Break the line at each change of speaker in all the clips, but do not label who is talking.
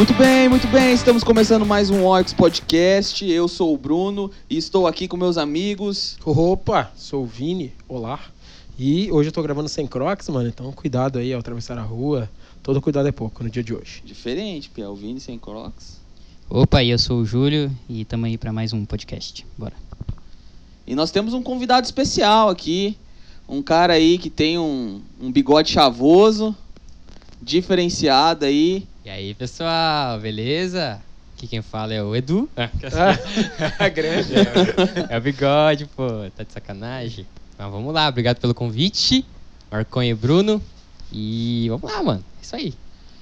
Muito bem, muito bem. Estamos começando mais um Orcs Podcast. Eu sou o Bruno e estou aqui com meus amigos.
Opa, sou o Vini, olá. E hoje eu tô gravando sem crocs, mano, então cuidado aí ao atravessar a rua. Todo cuidado é pouco no dia de hoje.
Diferente, Pia. O Vini sem Crocs.
Opa, e eu sou o Júlio e estamos aí para mais um podcast. Bora.
E nós temos um convidado especial aqui. Um cara aí que tem um, um bigode chavoso, diferenciado aí.
E aí, pessoal, beleza? Aqui quem fala é o Edu.
Ah, grande.
É o bigode, pô, tá de sacanagem. Mas vamos lá, obrigado pelo convite, Marconha e Bruno. E vamos lá, mano, é isso aí.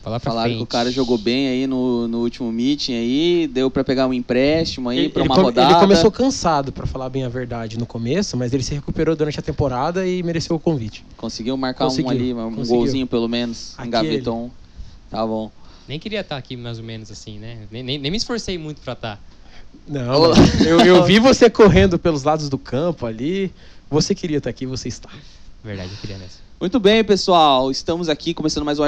Falar pra
Falaram
frente.
que o cara jogou bem aí no, no último meeting aí, deu pra pegar um empréstimo aí
ele
uma
come-
rodada.
ele começou cansado, pra falar bem a verdade, no começo, mas ele se recuperou durante a temporada e mereceu o convite.
Conseguiu marcar um
Conseguiu,
ali, um
conseguiu.
golzinho pelo menos.
Aquele.
Um. Tá bom.
Nem queria estar aqui mais ou menos assim, né? Nem, nem, nem me esforcei muito pra tá. estar.
Não,
Olá.
mas eu, eu vi você correndo pelos lados do campo ali. Você queria estar aqui, você está.
Verdade, eu queria nessa.
Muito bem, pessoal. Estamos aqui começando mais um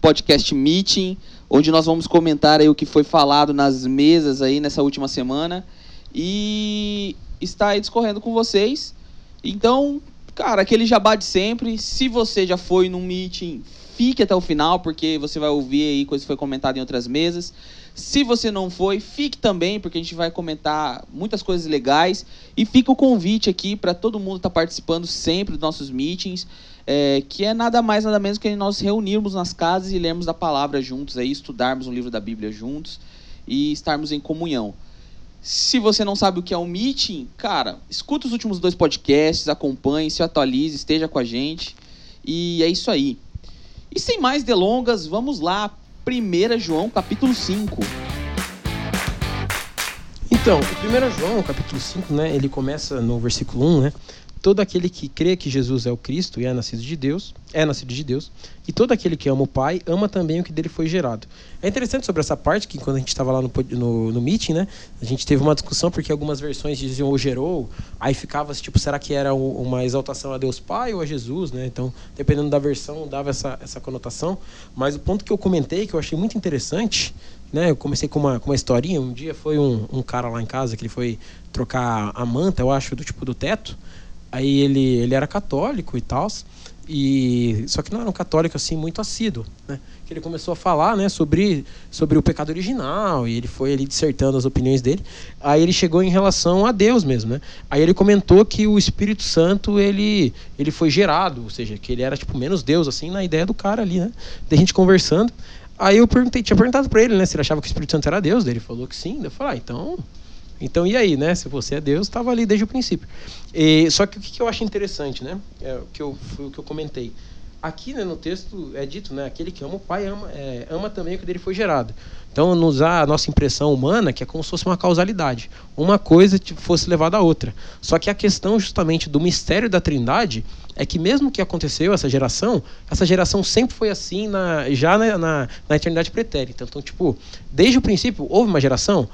Podcast Meeting, onde nós vamos comentar aí o que foi falado nas mesas aí nessa última semana e está aí discorrendo com vocês. Então, cara, aquele jabá de sempre. Se você já foi num meeting, fique até o final, porque você vai ouvir aí coisa que foi comentada em outras mesas. Se você não foi, fique também, porque a gente vai comentar muitas coisas legais. E fica o convite aqui para todo mundo estar participando sempre dos nossos meetings, é, que é nada mais, nada menos que nós reunirmos nas casas e lermos a palavra juntos, aí, estudarmos um livro da Bíblia juntos e estarmos em comunhão. Se você não sabe o que é um meeting, cara, escuta os últimos dois podcasts, acompanhe, se atualize, esteja com a gente. E é isso aí. E sem mais delongas, vamos lá. 1 João, capítulo 5.
Então, o 1 João, capítulo 5, né, ele começa no versículo 1, né? Todo aquele que crê que Jesus é o Cristo e é nascido de Deus, é nascido de Deus, e todo aquele que ama o Pai, ama também o que dele foi gerado. É interessante sobre essa parte, que quando a gente estava lá no, no, no meeting, né, a gente teve uma discussão, porque algumas versões diziam o gerou, aí ficava tipo, será que era uma exaltação a Deus Pai ou a Jesus, né? Então, dependendo da versão, dava essa, essa conotação. Mas o ponto que eu comentei, que eu achei muito interessante, né? Eu comecei com uma, com uma historinha. Um dia foi um, um cara lá em casa que ele foi trocar a manta, eu acho, do tipo do teto. Aí ele, ele era católico e tal. E só que não era um católico assim muito assíduo, né? Que ele começou a falar, né, sobre sobre o pecado original e ele foi ali dissertando as opiniões dele. Aí ele chegou em relação a Deus mesmo, né? Aí ele comentou que o Espírito Santo ele ele foi gerado, ou seja, que ele era tipo menos Deus assim na ideia do cara ali, né? Da gente conversando. Aí eu perguntei, tinha perguntado para ele, né, se ele achava que o Espírito Santo era Deus, daí ele falou que sim. Daí eu falei, ah, então então, e aí, né? Se você é Deus, estava ali desde o princípio. E, só que o que eu acho interessante, né? É, o que eu, foi o que eu comentei. Aqui né, no texto é dito, né? Aquele que ama o pai ama, é, ama também o que dele foi gerado. Então, nos dá a nossa impressão humana que é como se fosse uma causalidade. Uma coisa fosse levada à outra. Só que a questão justamente do mistério da trindade é que mesmo que aconteceu essa geração, essa geração sempre foi assim na, já na, na, na eternidade pretérita. Então, tipo, desde o princípio houve uma geração,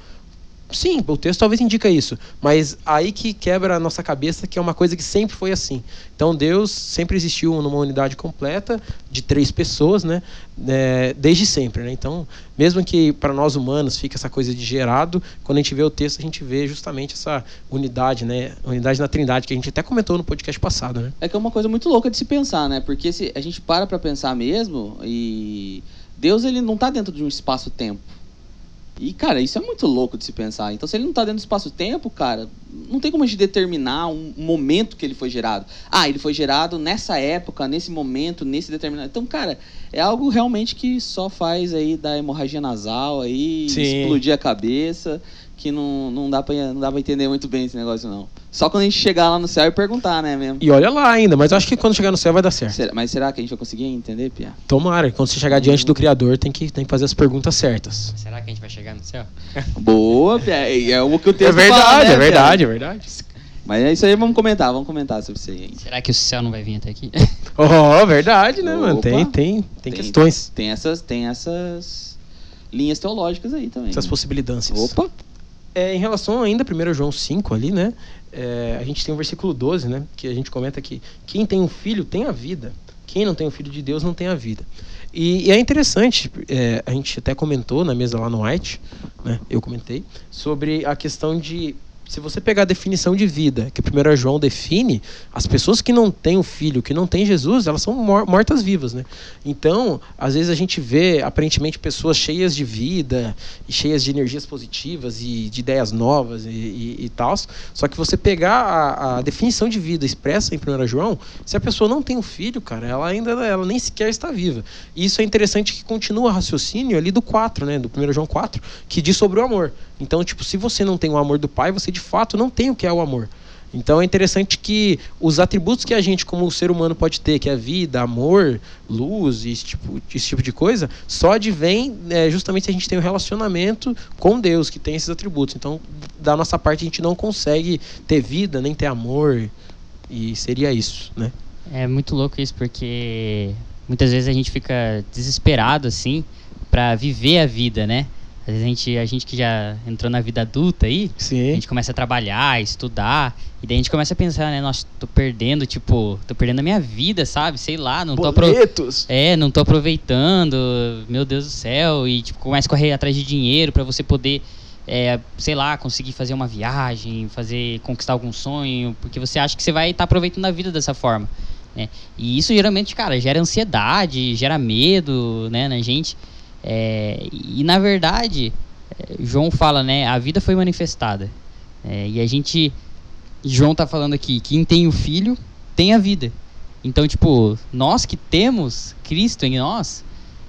Sim, o texto talvez indica isso, mas aí que quebra a nossa cabeça que é uma coisa que sempre foi assim. Então Deus sempre existiu numa unidade completa de três pessoas, né? É, desde sempre, né? Então, mesmo que para nós humanos fique essa coisa de gerado, quando a gente vê o texto a gente vê justamente essa unidade, né? Unidade na Trindade que a gente até comentou no podcast passado, né?
É que é uma coisa muito louca de se pensar, né? Porque se a gente para pra pensar mesmo, e Deus ele não tá dentro de um espaço-tempo. E, cara, isso é muito louco de se pensar. Então, se ele não tá dentro do espaço-tempo, cara, não tem como a gente determinar um momento que ele foi gerado. Ah, ele foi gerado nessa época, nesse momento, nesse determinado. Então, cara, é algo realmente que só faz aí dar hemorragia nasal, aí
Sim.
explodir a cabeça, que não, não, dá pra, não dá pra entender muito bem esse negócio, não. Só quando a gente chegar lá no céu e perguntar, né, mesmo.
E olha lá ainda, mas eu acho que quando chegar no céu vai dar certo.
Será- mas será que a gente vai conseguir entender, Pia?
Tomara, quando você chegar diante do Criador tem que, tem que fazer as perguntas certas.
Será que a gente vai chegar no céu?
Boa, Pia. É o que o texto
É verdade,
fala, né,
é verdade, é verdade.
Mas é isso aí, vamos comentar, vamos comentar sobre isso aí. hein?
Será que o céu não vai vir até aqui?
Oh, verdade, né, mano?
Opa.
Tem, tem, tem,
Tem.
questões,
Tem essas, tem essas linhas teológicas aí também.
essas
né?
possibilidades.
Opa!
É, em relação ainda a 1 João 5 ali, né? é, a gente tem o versículo 12, né? Que a gente comenta que quem tem um filho tem a vida. Quem não tem o Filho de Deus não tem a vida. E, e é interessante, é, a gente até comentou na mesa lá no White, né, eu comentei, sobre a questão de se você pegar a definição de vida que o 1 João define, as pessoas que não têm o filho, que não têm Jesus, elas são mortas vivas, né? Então, às vezes a gente vê aparentemente pessoas cheias de vida e cheias de energias positivas e de ideias novas e, e, e tal. Só que você pegar a, a, definição de vida expressa em 1 João, se a pessoa não tem o filho, cara, ela ainda ela nem sequer está viva. E isso é interessante que continua o raciocínio ali do 4, né? Do 1 João 4, que diz sobre o amor. Então, tipo, se você não tem o amor do pai, você de fato não tem o que é o amor. Então é interessante que os atributos que a gente, como ser humano, pode ter, que é vida, amor, luz, esse tipo, esse tipo de coisa, só advém é, justamente se a gente tem um relacionamento com Deus, que tem esses atributos. Então, da nossa parte, a gente não consegue ter vida, nem ter amor, e seria isso, né?
É muito louco isso, porque muitas vezes a gente fica desesperado, assim, para viver a vida, né? Às vezes a gente, a gente que já entrou na vida adulta aí,
Sim.
a gente começa a trabalhar, estudar, e daí a gente começa a pensar, né, nossa, tô perdendo, tipo, tô perdendo a minha vida, sabe? Sei lá, não tô
Boletos.
É, não tô aproveitando, meu Deus do céu, e tipo, começa a correr atrás de dinheiro para você poder é, sei lá, conseguir fazer uma viagem, fazer conquistar algum sonho, porque você acha que você vai estar tá aproveitando a vida dessa forma, né? E isso geralmente, cara, gera ansiedade, gera medo, né, na gente. É, e na verdade, é, João fala, né? A vida foi manifestada. É, e a gente. João está falando aqui: quem tem o filho tem a vida. Então, tipo, nós que temos Cristo em nós,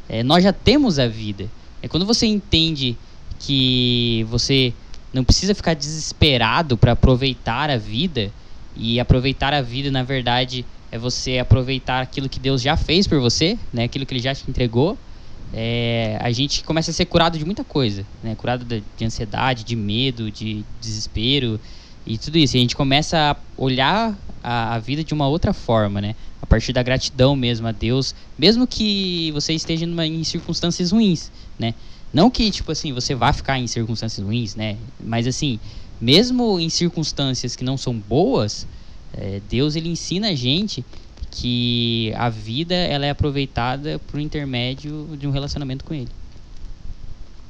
é, nós já temos a vida. É quando você entende que você não precisa ficar desesperado para aproveitar a vida, e aproveitar a vida, na verdade, é você aproveitar aquilo que Deus já fez por você, né? aquilo que Ele já te entregou é, a gente começa a ser curado de muita coisa, né? Curado de, de, ansiedade, de medo, de desespero e tudo isso. E a gente começa a olhar a, a, vida de uma outra forma, né? A partir da gratidão mesmo a Deus, mesmo que você esteja numa, em circunstâncias ruins, né? Não que, tipo assim, você vá ficar em circunstâncias ruins, né? Mas assim, mesmo em circunstâncias que não são boas, é, Deus ele ensina a gente que a vida ela é aproveitada por intermédio de um relacionamento com ele.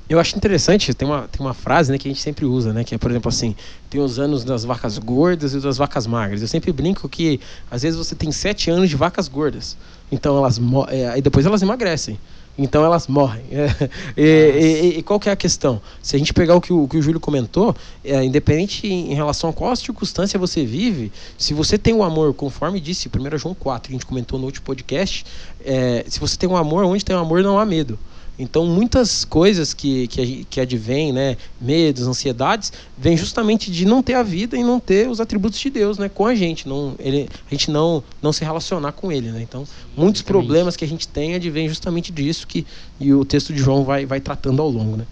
Eu acho interessante, tem uma, tem uma frase né, que a gente sempre usa, né? Que é, por exemplo, assim, tem os anos das vacas gordas e das vacas magras. Eu sempre brinco que às vezes você tem sete anos de vacas gordas. Então elas é, e depois elas emagrecem. Então elas morrem. e, e, e, qual que é a questão? Se a gente pegar o que o, que o Júlio comentou, é, independente em, em, relação a qual circunstância você vive, se você tem o um amor, conforme disse 1 João 4, que a gente comentou no último podcast, é, se você tem um amor, onde tem um amor não há medo. Então, muitas coisas que, que, que advêm, né, medos, ansiedades, vêm justamente de não ter a vida e não ter os atributos de Deus né, com a gente. Não, ele, a gente não, não se relacionar com Ele. Né? Então, muitos problemas que a gente tem advêm justamente disso que e o texto de João vai, vai tratando ao longo. Né?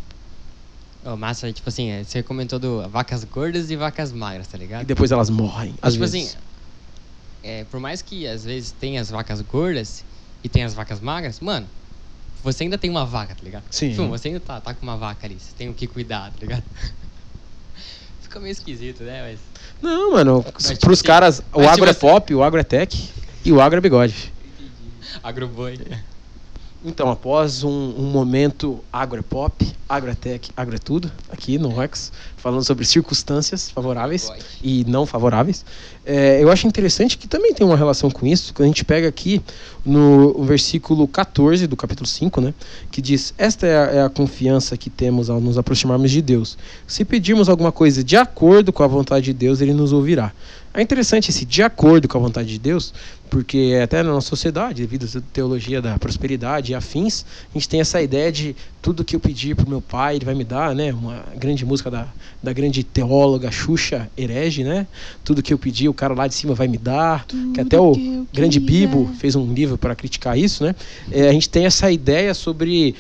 Oh, massa, tipo assim, é, você comentou do vacas gordas e vacas magras, tá ligado?
E depois elas morrem. Às
tipo
vezes.
assim, é, por mais que às vezes tenha as vacas gordas e tem as vacas magras, mano, você ainda tem uma vaca, tá ligado?
Sim.
Tipo, você ainda tá, tá com uma vaca ali, você tem o que cuidar, tá ligado? Fica meio esquisito, né? Mas...
Não, mano, Mas, tipo pros assim, caras, o agro é pop, o agro é tech e o agro é bigode.
Agroboi.
Então, após um, um momento agro é pop, agro é tech, agro é tudo, aqui no Rex, falando sobre circunstâncias favoráveis e não favoráveis, é, eu acho interessante que também tem uma relação com isso, quando a gente pega aqui no versículo 14 do capítulo 5, né, que diz: Esta é a, é a confiança que temos ao nos aproximarmos de Deus. Se pedirmos alguma coisa de acordo com a vontade de Deus, ele nos ouvirá. É interessante esse de acordo com a vontade de Deus, porque até na nossa sociedade, devido à teologia da prosperidade e afins, a gente tem essa ideia de tudo que eu pedir para o meu pai, ele vai me dar, né? Uma grande música da, da grande teóloga Xuxa Herege, né? Tudo que eu pedir, o cara lá de cima vai me dar. Tudo que até o que grande Bibo fez um livro para criticar isso, né? É, a gente tem essa ideia sobre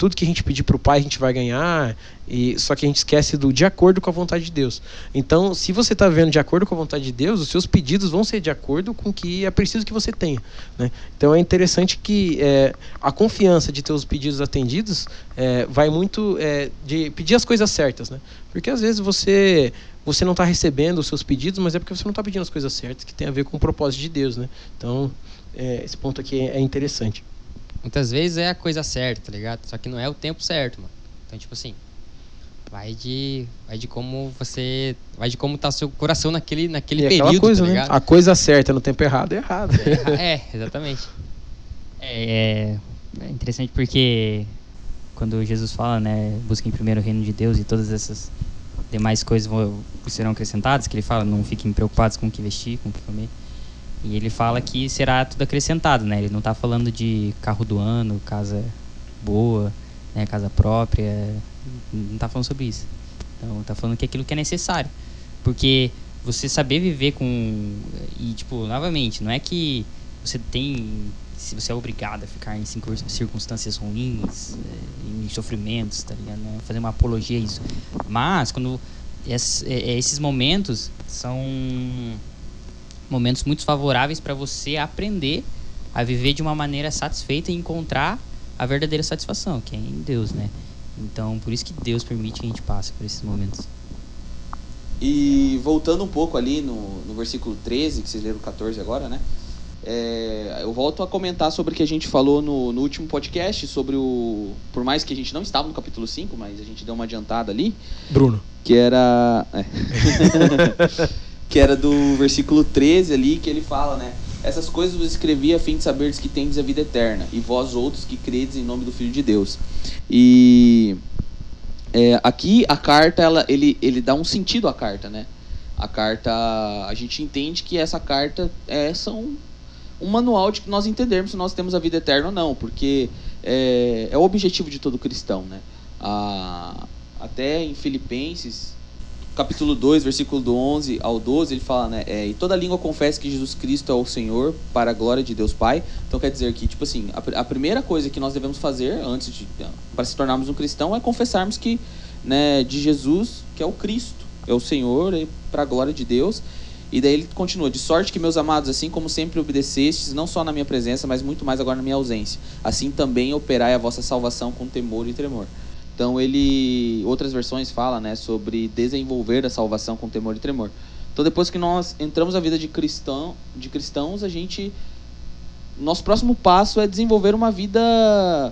tudo que a gente pedir para o pai a gente vai ganhar, e só que a gente esquece do de acordo com a vontade de Deus. Então, se você está vendo de acordo com a vontade de Deus, os seus pedidos vão ser de acordo com o que é preciso que você tenha. Né? Então, é interessante que é, a confiança de ter os pedidos atendidos é, vai muito é, de pedir as coisas certas. Né? Porque às vezes você você não está recebendo os seus pedidos, mas é porque você não está pedindo as coisas certas, que tem a ver com o propósito de Deus. Né? Então, é, esse ponto aqui é interessante.
Muitas vezes é a coisa certa, tá ligado? Só que não é o tempo certo, mano. Então, tipo assim, vai de vai de como você, vai de como tá seu coração naquele naquele
E é
período,
aquela coisa,
tá
né? A coisa certa no tempo errado é errado.
É, exatamente.
É, é interessante porque quando Jesus fala, né, busquem primeiro o reino de Deus e todas essas demais coisas vão, serão acrescentadas, que ele fala, não fiquem preocupados com o que vestir, com o que comer. E ele fala que será tudo acrescentado, né? Ele não está falando de carro do ano, casa boa, né, casa própria, não está falando sobre isso. Então, está falando que é aquilo que é necessário. Porque você saber viver com e tipo, novamente, não é que você tem se você é obrigado a ficar em circun- circunstâncias ruins, eh, em sofrimentos, tá ligado? Não é fazer uma apologia a isso. Mas quando eh, esses momentos são momentos muito favoráveis para você aprender a viver de uma maneira satisfeita e encontrar a verdadeira satisfação, que é em Deus, né? Então, por isso que Deus permite que a gente passe por esses momentos.
E voltando um pouco ali no, no versículo 13, que vocês leram o 14 agora, né? É, eu volto a comentar sobre o que a gente falou no, no último podcast, sobre o. Por mais que a gente não estava no capítulo 5, mas a gente deu uma adiantada ali,
Bruno.
que era. é. que era do versículo 13 ali, que ele fala, né? Essas coisas vos escrevi a fim de saberes que tendes a vida eterna, e vós outros que credes em nome do Filho de Deus. E é, aqui a carta, ela, ele, ele dá um sentido à carta, né? A carta, a gente entende que essa carta é são um manual de que nós entendermos se nós temos a vida eterna ou não, porque é, é o objetivo de todo cristão, né? A, até em Filipenses, capítulo 2, versículo do 11 ao 12, ele fala, né? É, e toda língua confessa que Jesus Cristo é o Senhor, para a glória de Deus Pai. Então quer dizer que, tipo assim, a, a primeira coisa que nós devemos fazer antes de para se tornarmos um cristão é confessarmos que, né, de Jesus, que é o Cristo, é o Senhor, e para a glória de Deus. E daí ele continua: De sorte que, meus amados, assim como sempre obedecestes, não só na minha presença, mas muito mais agora na minha ausência, assim também operai a vossa salvação com temor e tremor. Então ele, outras versões falam, né, sobre desenvolver a salvação com temor e tremor. Então depois que nós entramos na vida de cristão, de cristãos, a gente nosso próximo passo é desenvolver uma vida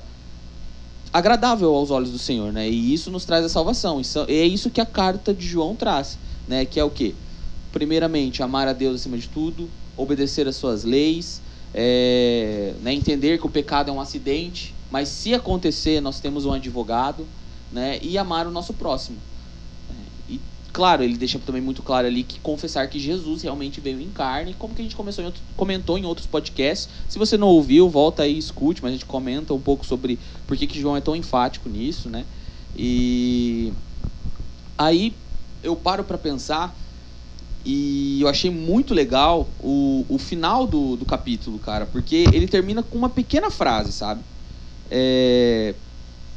agradável aos olhos do Senhor, né? E isso nos traz a salvação. Isso é isso que a carta de João traz, né? Que é o quê? Primeiramente, amar a Deus acima de tudo, obedecer às suas leis, é, né? entender que o pecado é um acidente, mas se acontecer, nós temos um advogado, né? E amar o nosso próximo. É, E claro, ele deixa também muito claro ali que confessar que Jesus realmente veio em carne, como que a gente começou em outro- comentou em outros podcasts. Se você não ouviu, volta aí e escute, mas a gente comenta um pouco sobre por que, que João é tão enfático nisso, né? E aí eu paro para pensar e eu achei muito legal o, o final do, do capítulo, cara, porque ele termina com uma pequena frase, sabe? É,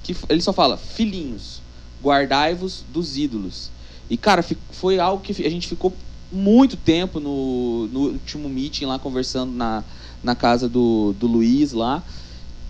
que ele só fala: Filhinhos, guardai-vos dos ídolos. E, cara, foi algo que a gente ficou muito tempo no, no último meeting lá, conversando na, na casa do, do Luiz lá.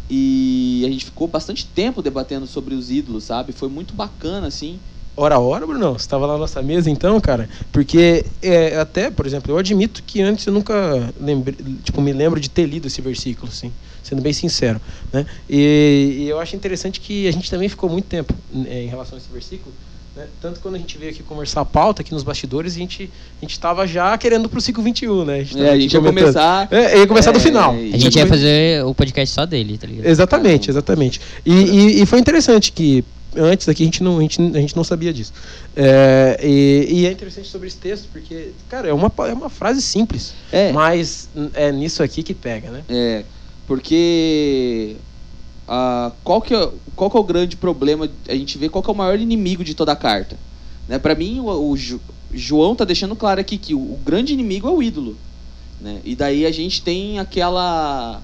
E a gente ficou bastante tempo debatendo sobre os ídolos, sabe? Foi muito bacana, assim.
Hora a hora, Bruno? Você estava lá na nossa mesa então, cara? Porque é, até, por exemplo, eu admito que antes eu nunca lembrei, tipo, me lembro de ter lido esse versículo, assim, sendo bem sincero, né? E, e eu acho interessante que a gente também ficou muito tempo né, em relação a esse versículo, né? Tanto quando a gente veio aqui conversar a pauta aqui nos bastidores, a gente a gente estava já querendo pro ciclo 21, né?
É,
tava
a
aqui
gente ia começar.
É, ia começar do
É,
final.
e-
A gente ia
come-
fazer o podcast só dele, tá ligado?
Exatamente, exatamente. E, e, e foi interessante que antes aqui a gente não, a gente, a gente não sabia disso. É, e, e é interessante sobre esse texto, porque, cara, é uma, é uma frase simples,
É,
mas é nisso aqui que pega, né?
É, porque ah, qual, que é, qual que é o grande problema? A gente vê qual que é o maior inimigo de toda a carta. Né? Para mim, o, o Jo- João tá deixando claro aqui que o, o grande inimigo é o ídolo. Né? E daí a gente tem aquela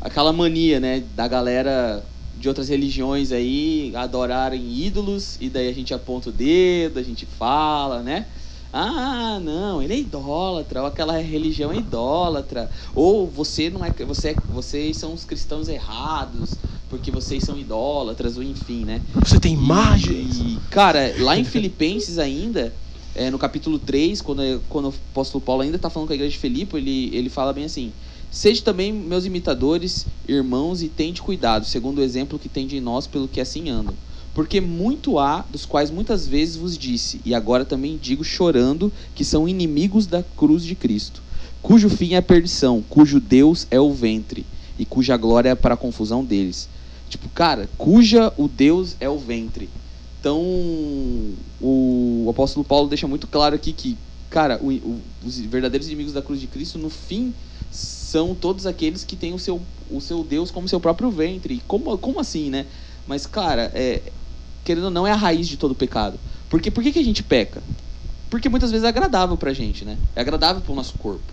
aquela mania, né, da galera de outras religiões aí adorarem ídolos e daí a gente aponta o dedo, a gente fala, né? Ah, não, ele é idólatra, ou aquela religião é idólatra, ou você não é, você é, vocês são os cristãos errados, porque vocês são idólatras, ou enfim, né?
Você tem imagens.
E, cara, lá em Filipenses ainda, é, no capítulo 3, quando, quando o apóstolo Paulo ainda está falando com a igreja de Filipe, ele, ele fala bem assim: Sede também meus imitadores, irmãos, e tende cuidado, segundo o exemplo que tem de nós, pelo que assim andam. Porque muito há, dos quais muitas vezes vos disse, e agora também digo chorando, que são inimigos da cruz de Cristo, cujo fim é a perdição, cujo Deus é o ventre, e cuja glória é para a confusão deles. Tipo, cara, cuja o Deus é o ventre. Então, o apóstolo Paulo deixa muito claro aqui que, cara, o- o- os verdadeiros inimigos da cruz de Cristo, no fim, são todos aqueles que têm o seu, o seu Deus como seu próprio ventre. Como, como assim, né? Mas, cara, é, querendo ou não, é a raiz de todo pecado. Porque por que, que a gente peca? Porque muitas vezes é agradável pra gente, né? É agradável pro nosso corpo.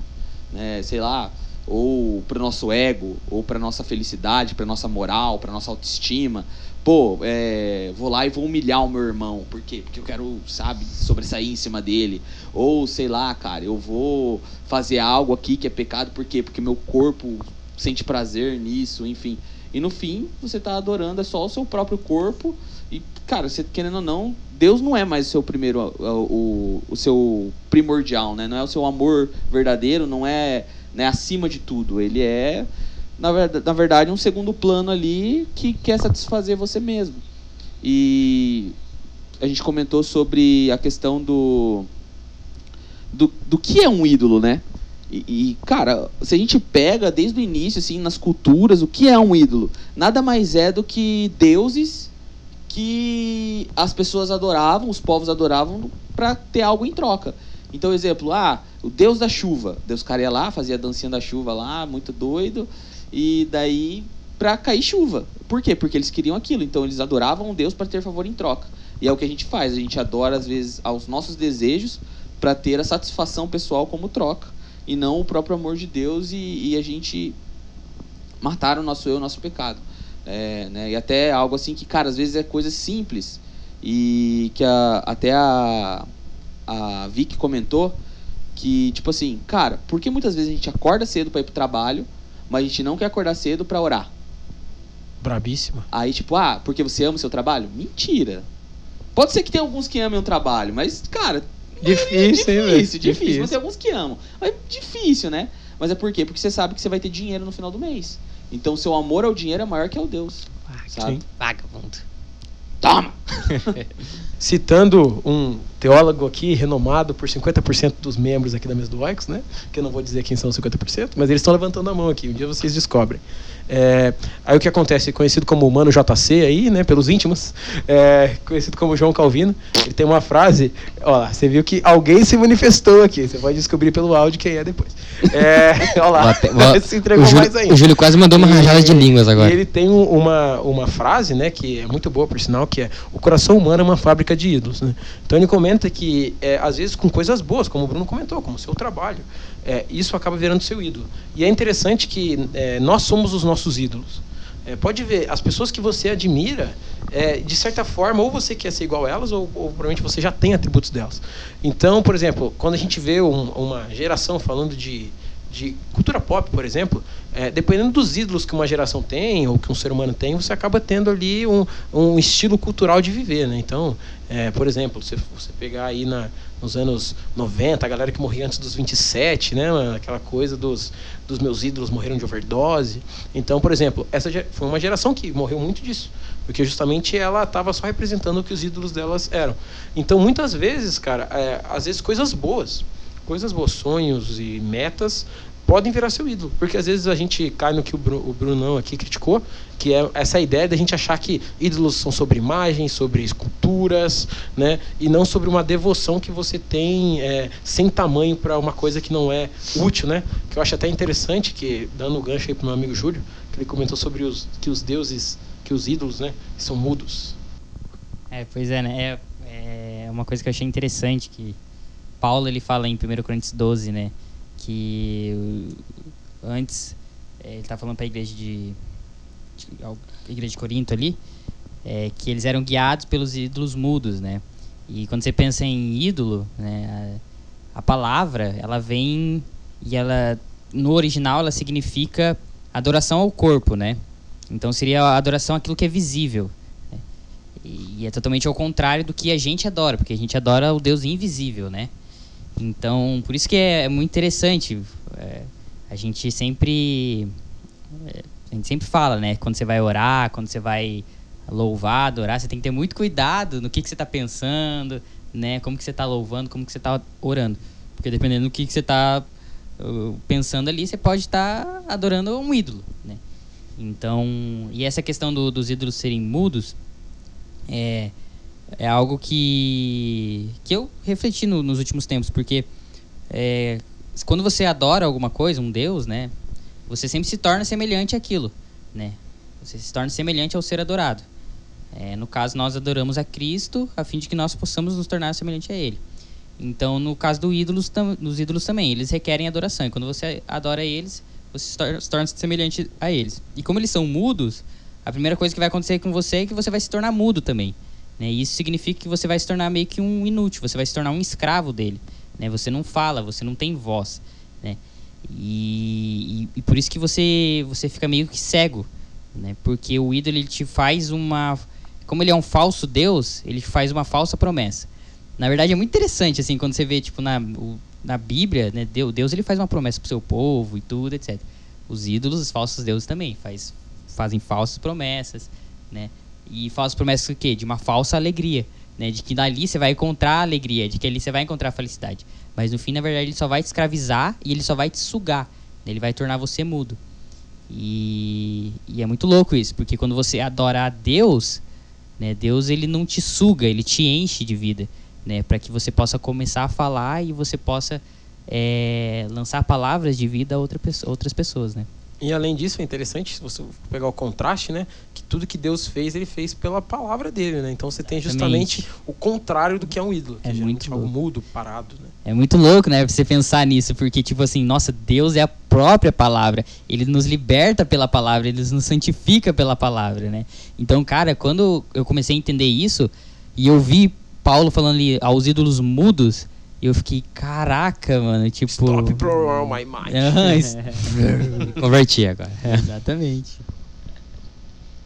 Né? Sei lá, ou pro nosso ego, ou pra nossa felicidade, pra nossa moral, pra nossa autoestima. Pô, é, vou lá e vou humilhar o meu irmão. Por quê? Porque eu quero, sabe, sobressair em cima dele. Ou, sei lá, cara, eu vou fazer algo aqui que é pecado. Por quê? Porque meu corpo sente prazer nisso, enfim. E no fim, você tá adorando é só o seu próprio corpo. E, cara, você querendo ou não, Deus não é mais o seu primeiro, o, o, seu primordial, né? Não é o seu amor verdadeiro, não é né, acima de tudo. Ele é, na na verdade, um segundo plano ali que quer satisfazer você mesmo. E a gente comentou sobre a questão do, do, do que é um ídolo, né? E, e, cara, se a gente pega desde o início, assim, nas culturas, o que é um ídolo? Nada mais é do que deuses que as pessoas adoravam, os povos adoravam para ter algo em troca. Então, exemplo, ah, o deus da chuva. Deus cara ia lá, fazia a dancinha da chuva lá, muito doido, e daí pra cair chuva. Por quê? Porque eles queriam aquilo. Então eles adoravam Deus para ter favor em troca. E é o que a gente faz. A gente adora às vezes aos nossos desejos para ter a satisfação pessoal como troca e não o próprio amor de Deus e, e a gente matar o nosso eu, o nosso pecado. É, né? E até algo assim que, cara, às vezes é coisa simples e que a, até a, a Vicky comentou que, tipo assim, cara, por que muitas vezes a gente acorda cedo para ir pro trabalho, mas a gente não quer acordar cedo para orar?
Brabíssima.
Aí, tipo, ah, porque você ama o seu trabalho? Mentira. Pode ser que tenha alguns que amem o trabalho, mas, cara,
Difícil,
é
hein,
difícil,
velho?
difícil,
Difícil.
Mas tem alguns que amam. Mas é difícil, né? Mas é por quê? Porque você sabe que você vai ter dinheiro no final do mês. Então, seu amor ao dinheiro é maior que ao Deus. Sabe?
Sim.
Vagabundo.
Toma!
Citando um teólogo aqui, renomado por 50% dos membros aqui da mesa do Oix, né? Que eu não vou dizer quem são os 50%, mas eles estão levantando a mão aqui. Um dia vocês descobrem. É, aí o que acontece, conhecido como o Mano JC aí, né? Pelos íntimos, é, conhecido como João Calvino, ele tem uma frase. Ó, lá, você viu que alguém se manifestou aqui. Você vai descobrir pelo áudio quem é depois. É, ó lá, se entregou
o, Júlio,
mais ainda.
o Júlio quase mandou uma rajada de línguas agora.
Ele tem um- uma, uma frase, né, que é muito boa, por sinal, que é o coração humano é uma fábrica de ídolos. Né? Então ele comenta que, é, às vezes, com coisas boas, como o Bruno comentou, como o seu trabalho, é, isso acaba virando seu ídolo. E é interessante que é, nós somos os nossos ídolos. É, pode ver, as pessoas que você admira, é, de certa forma, ou você quer ser igual a elas, ou, ou provavelmente você já tem atributos delas. Então, por exemplo, quando a gente vê um- uma geração falando de, de cultura pop, por exemplo, é, dependendo dos ídolos que uma geração tem, ou que um ser humano tem, você acaba tendo ali um, um estilo cultural de viver. Né? Então, é, por exemplo, se você pegar aí na, nos anos 90, a galera que morria antes dos 27, né? aquela coisa dos, dos meus ídolos morreram de overdose. Então, por exemplo, essa foi uma geração que morreu muito disso, porque justamente ela estava só representando o que os ídolos delas eram. Então, muitas vezes, cara, é, às vezes coisas boas, coisas boas, sonhos e metas podem virar seu ídolo, porque às vezes a gente cai no que o, Bru- o Brunão aqui criticou, que é essa ideia da gente achar que ídolos são sobre imagens, sobre esculturas, né, e não sobre uma devoção que você tem é, sem tamanho para uma coisa que não é útil, né? Que eu acho até interessante que dando o gancho aí pro meu amigo Júlio, que ele comentou sobre os que os deuses, que os ídolos, né, são mudos.
É, pois é, né? É, é uma coisa que eu achei interessante que Paulo ele fala em 1 Coríntios 12, né? Que antes é, ele tá falando para a igreja de, de igreja de Corinto ali, é, que eles eram guiados pelos ídolos mudos, né? E quando você pensa em ídolo, né, a, a palavra ela vem e ela no original ela significa adoração ao corpo, né? Então seria a adoração àquilo que é visível. né? E e é totalmente ao contrário do que a gente adora, porque a gente adora o Deus invisível, né? Então, por isso que é, é muito interessante. é, a gente sempre é, a gente sempre fala, né? Quando você vai orar, quando você vai louvar, adorar, você tem que ter muito cuidado no que, que você está pensando, né? Como que você está louvando, como que você está orando. Porque dependendo do que, que você está uh, pensando ali, você pode estar tá adorando um ídolo, né? Então, e essa questão do, dos ídolos serem mudos é, é algo que, que eu refleti no, nos últimos tempos, porque é, quando você adora alguma coisa, um Deus, né? Você sempre se torna semelhante àquilo, né? Você se torna semelhante ao ser adorado. É, no caso, nós adoramos a Cristo a fim de que nós possamos nos tornar semelhante a Ele. Então, no caso do ídolos, dos ídolos também, eles requerem adoração. E quando você adora eles, você se torna, se torna semelhante a eles. E como eles são mudos, a primeira coisa que vai acontecer com você é que você vai se tornar mudo também. Né? Isso significa que você vai se tornar meio que um inútil, você vai se tornar um escravo dele. Né? Você não fala, você não tem voz. Né? E, e, e por isso que você, você fica meio que cego. Né? Porque o ídolo ele te faz uma como ele é um falso Deus, ele faz uma falsa promessa. Na verdade, é muito interessante, assim, quando você vê, tipo, na, o, na Bíblia, né, Deus, Deus ele faz uma promessa pro seu povo e tudo, etc. Os ídolos, os falsos deuses também, faz, fazem falsas promessas, né? E falsas promessas o quê? De uma falsa alegria, né? De que dali você vai encontrar alegria, de que ali você vai encontrar felicidade. Mas no fim, na verdade, ele só vai te escravizar e ele só vai te sugar. Né? Ele vai tornar você mudo. E, e é muito louco isso, porque quando você adora a Deus, né? Deus ele não te suga, ele te enche de vida, né? Para que você possa começar a falar e você possa é, lançar palavras de vida a outra outras pessoas, né?
E além disso, é interessante se você pegar o contraste, né? Que tudo que Deus fez, ele fez pela palavra dele, né? Então você tem justamente o contrário do que é um ídolo.
É muito
algo mudo, parado, né?
É muito louco, né? Você pensar nisso, porque, tipo assim, nossa, Deus é a própria palavra. Ele nos liberta pela palavra, ele nos santifica pela palavra, né? Então, cara, quando eu comecei a entender isso, e eu vi Paulo falando ali aos ídolos mudos, e eu fiquei, caraca, mano, tipo.
Stop pro my mind.
Converti agora. Exatamente.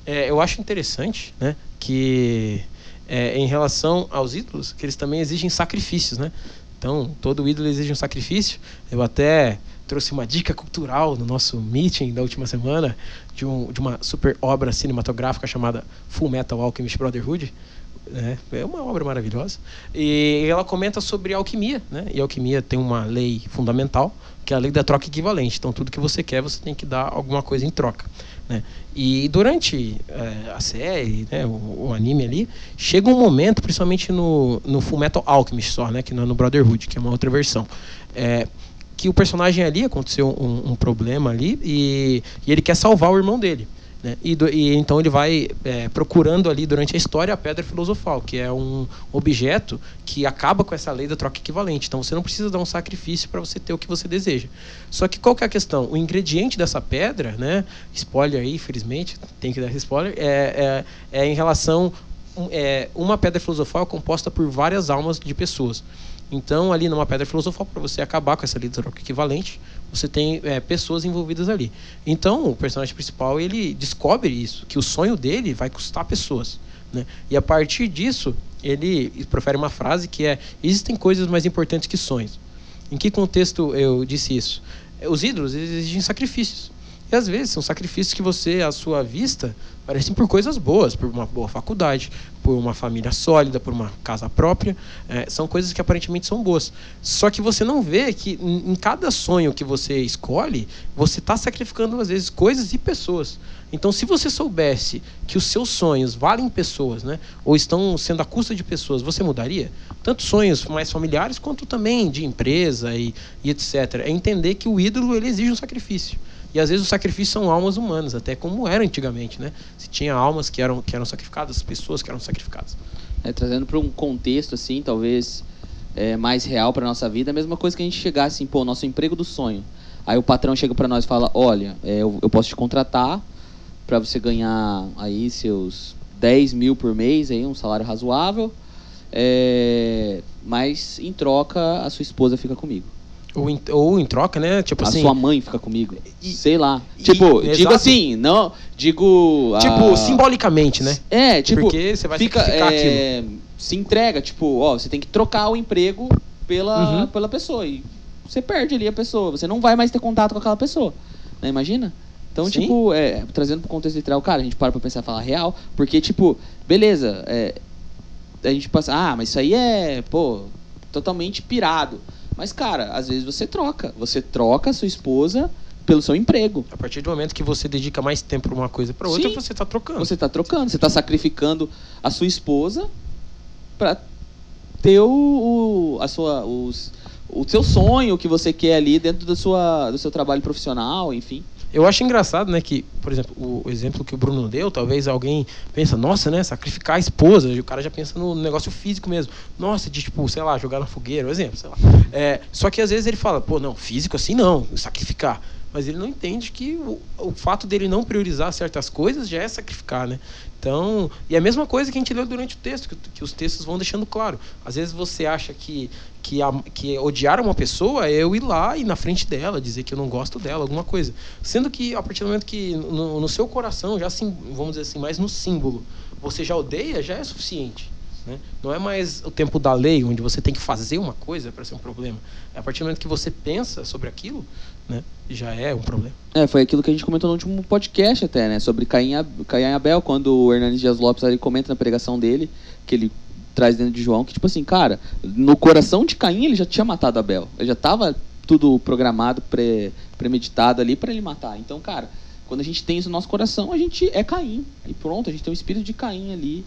É, eu acho interessante, né, que é, em relação aos ídolos, que eles também exigem sacrifícios, né? Então, todo ídolo exige um sacrifício. Eu até trouxe uma dica cultural no nosso meeting da última semana de, um, de uma super obra cinematográfica chamada Full Metal Alchemist Brotherhood né? É uma obra maravilhosa. E ela comenta sobre alquimia, né? E alquimia tem uma lei fundamental, que é a lei da troca equivalente. Então, tudo que você quer, você tem que dar alguma coisa em troca. Né? E durante é, a série, né, o, o, anime ali, chega um momento, principalmente no, no Full Metal Alchemist só, né, que não é no Brotherhood, que é uma outra versão, é, que o personagem ali aconteceu um, um problema ali e, e ele quer salvar o irmão dele. Né? E, do, e, então ele vai é, procurando ali durante a história a pedra filosofal, que é um objeto que acaba com essa lei da troca equivalente. Então você não precisa dar um sacrifício para você ter o que você deseja. Só que qual que é a questão? O ingrediente dessa pedra, né? Spoiler aí, infelizmente, tem que dar spoiler, é, é, é em relação é, uma pedra filosofal é composta por várias almas de pessoas. Então, ali numa pedra filosofal, para você acabar com essa lei troca equivalente, você tem é, pessoas envolvidas ali. Então, o personagem principal ele descobre isso, que o sonho dele vai custar pessoas. Né? E a partir disso, ele profere uma frase que é: existem coisas mais importantes que sonhos. Em que contexto eu disse isso? Os ídolos exigem sacrifícios. E às vezes são sacrifícios que você, à sua vista, parecem por coisas boas, por uma boa faculdade, por uma família sólida, por uma casa própria. É, são coisas que aparentemente são boas. Só que você não vê que em, cada sonho que você escolhe, você está sacrificando, às vezes, coisas e pessoas. Então, se você soubesse que os seus sonhos valem pessoas, né, ou estão sendo à custa de pessoas, você mudaria? Tanto sonhos mais familiares, quanto também de empresa e, e etc. É entender que o ídolo ele exige um sacrifício. E às vezes o sacrifício são almas humanas, até como era antigamente, né? Se tinha almas que eram, que eram sacrificadas, pessoas que eram sacrificadas.
É, trazendo para um contexto assim, talvez é, mais real para nossa vida, a mesma coisa que a gente chegar assim, pô, nosso emprego do sonho. Aí o patrão chega para nós e fala: "Olha, é, eu, eu posso te contratar para você ganhar aí seus 10 mil por mês, aí um salário razoável, é, mas em troca a sua esposa fica comigo."
Ou em, ou em troca, né? Tipo
a
assim.
sua mãe fica comigo. E, Sei lá. E, tipo, digo exato. assim, não. Digo.
Tipo, simbolicamente, né?
É, tipo.
Porque você vai fica, é,
Se entrega, tipo, ó, você tem que trocar o emprego pela, uhum. pela pessoa. E você perde ali a pessoa. Você não vai mais ter contato com aquela pessoa. Né? Imagina? Então,
Sim.
tipo, é, trazendo pro contexto literal, cara, a gente para pra pensar e falar real, porque, tipo, beleza, é, a gente passa, ah, mas isso aí é, pô, totalmente pirado. Mas, cara, às vezes você troca. Você troca a sua esposa pelo seu emprego.
A partir do momento que você dedica mais tempo pra uma coisa pra outra,
Sim.
você tá trocando.
Você tá trocando, você tá sacrificando a sua esposa pra ter o, o- a sua, os, o seu sonho que você quer ali dentro da sua, do seu trabalho profissional, enfim.
Eu acho engraçado, né, que, por exemplo, o exemplo que o Bruno deu, talvez alguém pensa, nossa, né, sacrificar a esposa, o cara já pensa no negócio físico mesmo. Nossa, de tipo, sei lá, jogar na fogueira, um exemplo, sei lá. É, só que às vezes ele fala, pô, não, físico assim não, sacrificar. Mas ele não entende que o, o fato dele não priorizar certas coisas já é sacrificar, né? Então, e é a mesma coisa que a gente leu durante o texto, que, que os textos vão deixando claro. Às vezes você acha que, que, a, que odiar uma pessoa é eu ir lá e na frente dela, dizer que eu não gosto dela, alguma coisa. Sendo que a partir do momento que no, no seu coração, já sim, vamos dizer assim, mais no símbolo, você já odeia, já é suficiente. Né? Não é mais o tempo da lei, onde você tem que fazer uma coisa para ser um problema. É a partir do momento que você pensa sobre aquilo, né, já é um problema.
É, foi aquilo que a gente comentou no último podcast até, né? Sobre Caim, e Abel, quando o Hernandes Dias Lopes ele comenta na pregação dele, que ele traz dentro de João, que tipo assim, cara, no coração de Caim ele já tinha matado Abel. Ele já tava tudo programado, premeditado ali para ele matar. Então, cara, quando a gente tem isso no nosso coração, a gente é Caim. E pronto, a gente tem o espírito de Caim ali.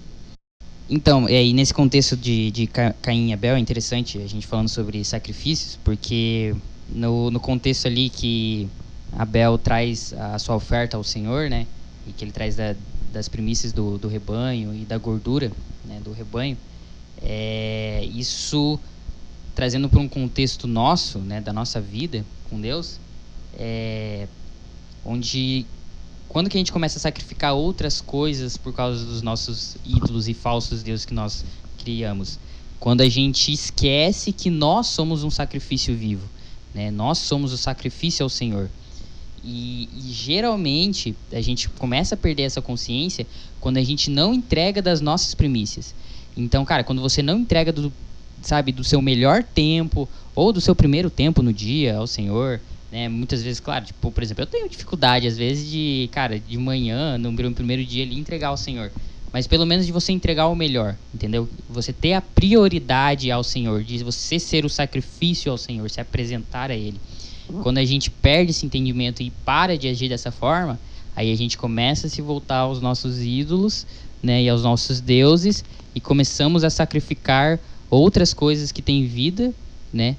Então, é, e nesse contexto de, de Ca- Caim e Abel é interessante a gente falando sobre sacrifícios, porque no, no contexto ali que Abel traz a sua oferta ao Senhor, né? E que ele traz da- das primícias do, do rebanho e da gordura né, do rebanho, é, isso trazendo para um contexto nosso, né, da nossa vida com Deus, é, onde quando que a gente começa a sacrificar outras coisas por causa dos nossos ídolos e falsos deuses que nós criamos? Quando a gente esquece que nós somos um sacrifício vivo, né? Nós somos o sacrifício ao Senhor. E, e geralmente a gente começa a perder essa consciência quando a gente não entrega das nossas primícias. Então, cara, quando você não entrega do, sabe, do seu melhor tempo ou do seu primeiro tempo no dia ao Senhor, né? Muitas vezes, claro, tipo, por exemplo, eu tenho dificuldade às vezes de, cara, de manhã, no meu primeiro dia ali entregar ao Senhor. Mas pelo menos de você entregar o melhor, entendeu? Você ter a prioridade ao Senhor, de você ser o sacrifício ao Senhor, se apresentar a Ele. Quando a gente perde esse entendimento e para de agir dessa forma, aí a gente começa a se voltar aos nossos ídolos, né, e aos nossos deuses e começamos a sacrificar outras coisas que têm vida, né,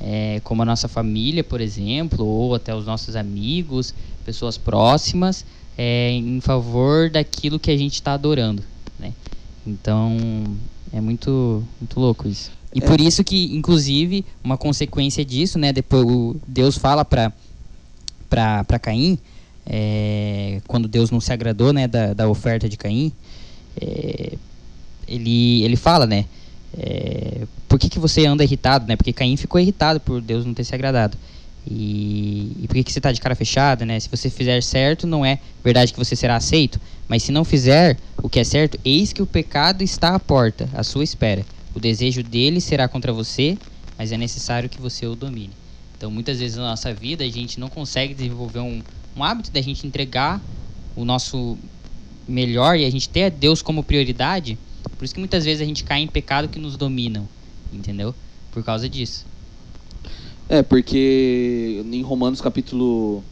é, como a nossa família, por exemplo, ou até os nossos amigos, pessoas próximas, é, em favor daquilo que a gente está adorando, né? Então é muito muito louco isso. E
É.
por isso que, inclusive, uma consequência disso, né? Depois Deus fala para para para Caim, é, quando Deus não se agradou, né, da, da oferta de Caim, é, ele ele fala, né? É, por que, que você anda irritado, né? Porque Caim ficou irritado por Deus não ter se agradado. E, e por que, que você está de cara fechada, né? Se você fizer certo, não é verdade que você será aceito. Mas se não fizer o que é certo, eis que o pecado está à porta, à sua espera. O desejo dele será contra você, mas é necessário que você o domine. Então, muitas vezes na nossa vida, a gente não consegue desenvolver um, um hábito da gente entregar o nosso melhor e a gente ter Deus como prioridade. Por isso que muitas vezes a gente cai em pecado que nos dominam, entendeu? Por causa disso.
É, porque em Romanos capítulo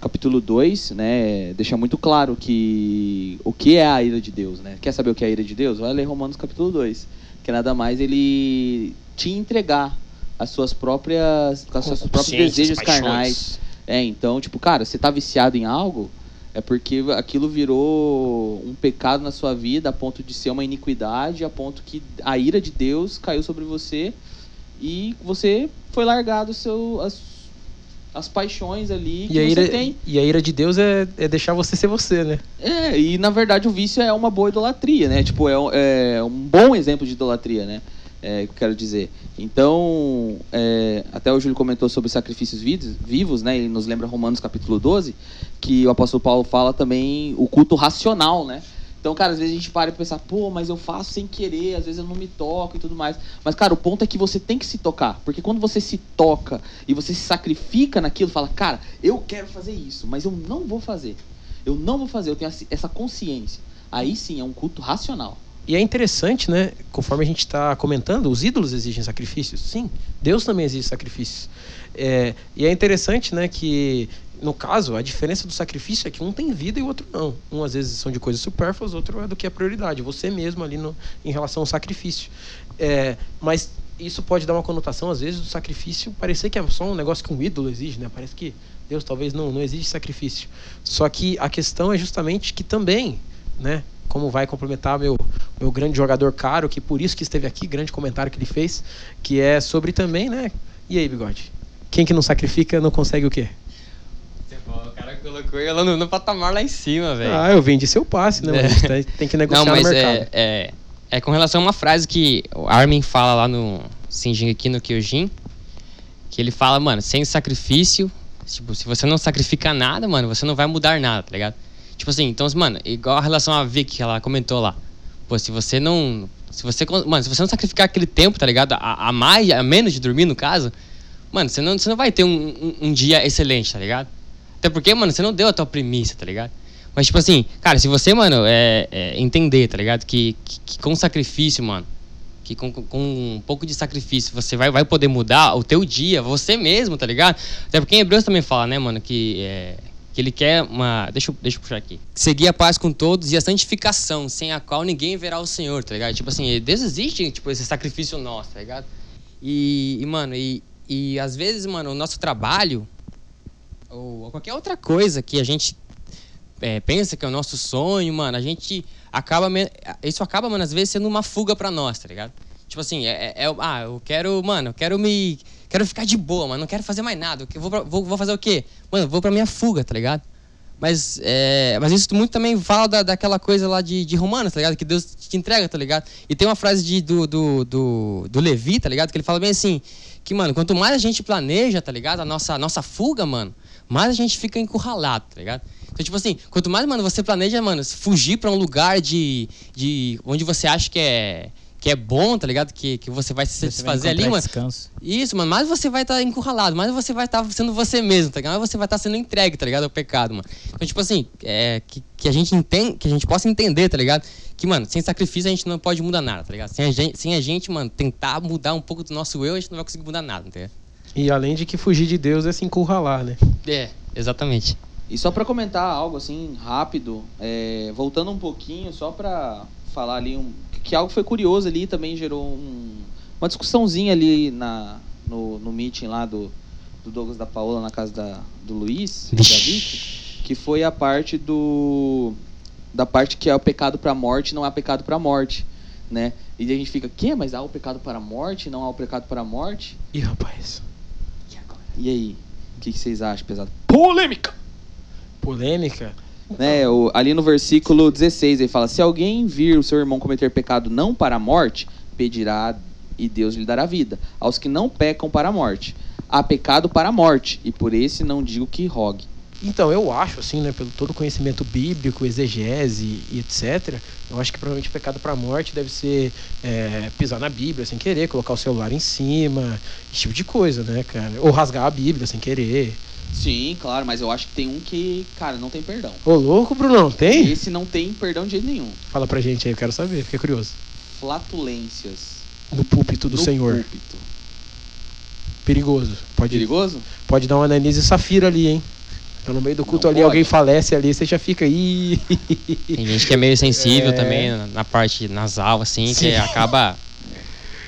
capítulo 2, né, deixa muito claro que o que é a ira de Deus, né? Quer saber o que é a ira de Deus? Vai ler Romanos capítulo 2, que nada mais ele te entregar as suas próprias as seus próprios desejos carnais. É, então, tipo, cara, você tá viciado em algo, é porque aquilo virou um pecado na sua vida a ponto de ser uma iniquidade, a ponto que a ira de Deus caiu sobre você e você foi largado seu, as, as paixões ali que
E a,
você
ira,
tem.
e a ira de Deus é, é deixar você ser você, né?
É, e na verdade o vício é uma boa idolatria, né? Tipo, é, um- é um bom exemplo de idolatria, né? É, que eu quero dizer. Então, é, até o Júlio comentou sobre sacrifícios vivos, né? Ele nos lembra Romanos capítulo 12, que o apóstolo Paulo fala também o culto racional, né? Então, cara, às vezes a gente para e pensa, pô, mas eu faço sem querer, às vezes eu não me toco e tudo mais. Mas, cara, o ponto é que você tem que se tocar. Porque quando você se toca e você se sacrifica naquilo, fala, cara, eu quero fazer isso, mas eu não vou fazer. Eu não vou fazer, eu tenho essa consciência. Aí sim é um culto racional.
E é interessante, né? Conforme a gente está comentando, os ídolos exigem sacrifícios. Sim, Deus também exige sacrifícios. É, e é interessante, né, que no caso, a diferença do sacrifício é que um tem vida e o outro não. Um às vezes são de coisas supérfluas, outro é do que é prioridade. Você mesmo ali no, em relação ao sacrifício. É, mas isso pode dar uma conotação, às vezes, do sacrifício parecer que é só um negócio que um ídolo exige, né? Parece que Deus talvez não, não exige sacrifício. Só que a questão é justamente que também, né? Como vai complementar meu, meu grande jogador caro, que por isso que esteve aqui, grande comentário que ele fez, que é sobre também, né? E aí, bigode? Quem que não sacrifica não consegue o quê?
O cara colocou ela no, no patamar lá em cima, velho.
Ah, eu vendi seu passe, né?
É.
Mas tem- que negociar
Não, mas
no mercado.
é, é, é com relação a uma frase que o Armin fala lá no Shinji no Kyojin, que ele fala, mano, sem sacrifício, tipo, se você não sacrifica nada, mano, você não vai mudar nada, tá ligado? Tipo assim, então, mano, igual a relação à Vic que ela comentou lá. Pô, se você não. Se você. Mano, se você não sacrificar aquele tempo, tá ligado? A, a mais, a menos de dormir, no caso, mano, você não, você não vai ter um, um, um dia excelente, tá ligado? Até porque, mano, você não deu a tua premissa, tá ligado? Mas, tipo assim, cara, se você, mano, é, é, entender, tá ligado? Que, que, que com sacrifício, mano, que com- com um pouco de sacrifício você vai, vai poder mudar o teu dia, você mesmo, tá ligado? Até porque em Hebreus também fala, né, mano, que, é, que ele quer uma. Deixa eu, deixa eu puxar aqui. Seguir a paz com todos e a santificação, sem a qual ninguém verá o Senhor, tá ligado? Tipo assim, Deus existe, tipo, esse sacrifício nosso, tá ligado? E, e, mano, e, e às vezes, mano, o nosso trabalho, ou qualquer outra coisa que a gente é, pensa que é o nosso sonho, mano, a gente acaba. Isso acaba, mano, às vezes sendo uma fuga pra nós, tá ligado? Tipo assim, é, é- é- ah, eu quero, mano, eu quero me. Quero ficar de boa, mano, não quero fazer mais nada. Vou, pra- vou, vou fazer o quê? Mano, vou pra minha fuga, tá ligado? Mas, é, mas isso muito também fala da, daquela coisa lá de, de Romanos, tá ligado? Que Deus te entrega, tá ligado? E tem uma frase de, do, do, do, do Levi, tá ligado? Que ele fala bem assim: que, mano, quanto mais a gente planeja, tá ligado? A nossa, nossa fuga, mano, mais a gente fica encurralado, tá ligado? Então, tipo assim, quanto mais, mano, você planeja, mano, fugir pra um lugar de, de onde você acha que é, que é bom, tá ligado? Que, que você vai se satisfazer ali, mano.
descanso.
Isso, mano, mais você vai estar encurralado, mais você vai estar sendo você mesmo, tá ligado? Mais você vai estar sendo entregue, tá ligado? Ao pecado, mano. Então, tipo assim, é, que, que a gente entende, que a gente possa entender, tá ligado? Que, mano, sem sacrifício a gente não pode mudar nada, tá ligado? Sem a gente, sem a gente mano, tentar mudar um pouco do nosso eu, a gente não vai conseguir mudar nada, tá ligado?
E além de que fugir de Deus é se encurralar, né?
É, exatamente.
E só pra comentar algo assim rápido, é, voltando um pouquinho, só pra falar ali um, que algo foi curioso ali também gerou um- uma discussãozinha ali na, no, no meeting lá do, do Douglas da Paola na casa da, do Luiz e da Vicky, que foi a parte do da parte que é o pecado pra morte, não há pecado pra morte, né? E a gente fica, que? Mas há o pecado para a morte, não há o pecado para a morte?
Ih, rapaz.
E aí? O que, que vocês acham, pesado? Polêmica!
Polêmica.
Né, o- ali no versículo 16, ele fala: Se alguém vir o seu irmão cometer pecado não para a morte, pedirá e Deus lhe dará vida. Aos que não pecam para a morte. Há pecado para a morte, e por esse não digo que rogue.
Então, eu acho, assim, né, pelo todo o conhecimento bíblico, exegese e etc., eu acho que provavelmente pecado para a morte deve ser é, pisar na Bíblia sem querer, colocar o celular em cima, esse tipo de coisa, né, cara? Ou rasgar a Bíblia sem querer.
Sim, claro, mas eu acho que tem um que, cara, não tem perdão.
Ô, louco, Brunão, tem?
Esse não tem perdão de jeito nenhum.
Fala pra gente aí, eu quero saber, fiquei curioso.
Flatulências.
No púlpito do
no
Senhor.
púlpito.
Perigoso. Pode,
Perigoso?
pode dar uma ananise safira ali, hein? Tá no meio do culto
Não
ali,
pode.
alguém falece ali, você já fica aí.
Tem gente que é meio sensível
É.
também na, na parte nasal, assim,
Sim.
que acaba,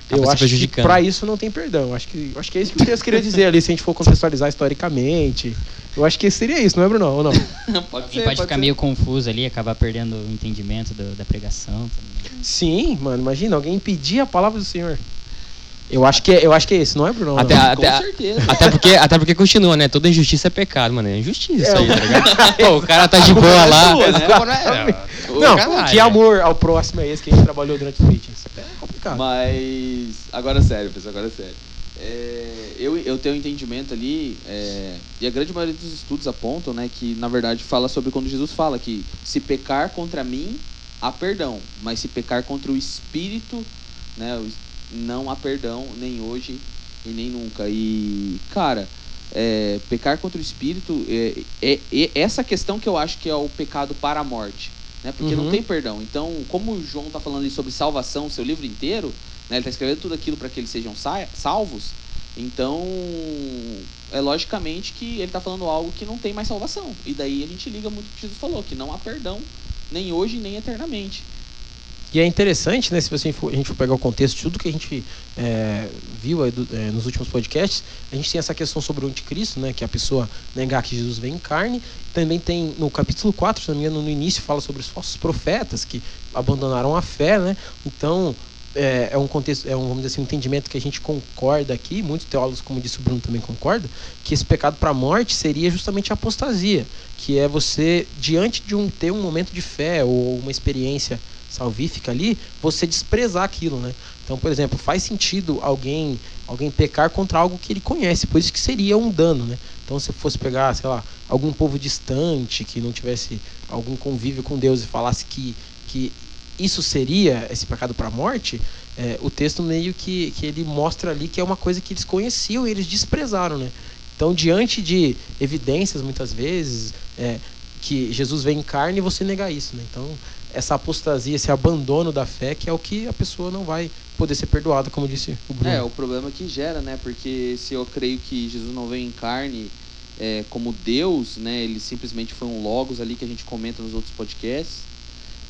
Eu
acaba se
acho que pra isso não tem perdão. Acho que, acho que é isso que o Deus queria dizer ali, se a gente for contextualizar historicamente. Eu acho que seria isso, não é, Bruno? Ou não?
pode
Alguém pode ficar meio confuso ali, acabar perdendo o entendimento do- da pregação. também.
Sim, mano, imagina, alguém impedir a palavra do Senhor. Eu acho que é, eu acho que é esse, não é, Bruno?
Até,
não?
Com
até,
certeza.
até, porque, até porque continua, né? Toda injustiça é pecado, mano. É injustiça isso
É,
aí, tá ligado? Pô, o cara tá de boa
é
lá.
sua, né?
Não é-
Não,
Caralho.
que amor ao próximo é esse que a gente trabalhou durante os meetings. É complicado.
Mas, agora sério, pessoal, agora sério. É, eu, eu tenho um entendimento ali, é, e a grande maioria dos estudos apontam, né, que na verdade fala sobre quando Jesus fala que se pecar contra mim, há perdão. Mas se pecar contra o espírito, né, não há perdão nem hoje e nem nunca. E, cara, é, pecar contra o espírito é, é, é, essa questão que eu acho que é o pecado para a morte. Né? Porque
Uhum.
não tem perdão. Então, como o João está falando ali sobre salvação, seu livro inteiro, né, ele está escrevendo tudo aquilo para que eles sejam sa- salvos. Então, é logicamente que ele está falando algo que não tem mais salvação. E daí a gente liga muito o que Jesus falou, que não há perdão, nem hoje, nem eternamente.
E é interessante, né, se você for, a gente for pegar o contexto de tudo que a gente é, viu do- é, nos últimos podcasts, a gente tem essa questão sobre o anticristo, né, que é a pessoa negar que Jesus vem em carne. Também tem no capítulo 4, se não me engano, no início, fala sobre os falsos profetas que abandonaram a fé, né? Então, é, é um contexto, é um, vamos dizer assim, um entendimento que a gente concorda aqui, muitos teólogos, como disse o Bruno, também concordam, que esse pecado para a morte seria justamente a apostasia, que é você, diante de um ter um momento de fé ou uma experiência salvífica ali, você desprezar aquilo, né? Então, por exemplo, faz sentido alguém alguém pecar contra algo que ele conhece, por isso que seria um dano, né? Então, se fosse pegar, sei lá, algum povo distante que não tivesse algum convívio com Deus e falasse que que isso seria esse pecado para a morte, é, o texto meio que, que ele mostra ali que é uma coisa que eles conheciam e eles desprezaram, né? Então, diante de evidências, muitas vezes, é, que Jesus vem em carne, você negar isso, né? Então, essa apostasia, esse abandono da fé, que é o que a pessoa não vai poder ser perdoada, como disse o Bruno.
É, o problema que gera, né? Porque se eu creio que Jesus não veio em carne é, como Deus, né? Ele simplesmente foi um logos ali que a gente comenta nos outros podcasts.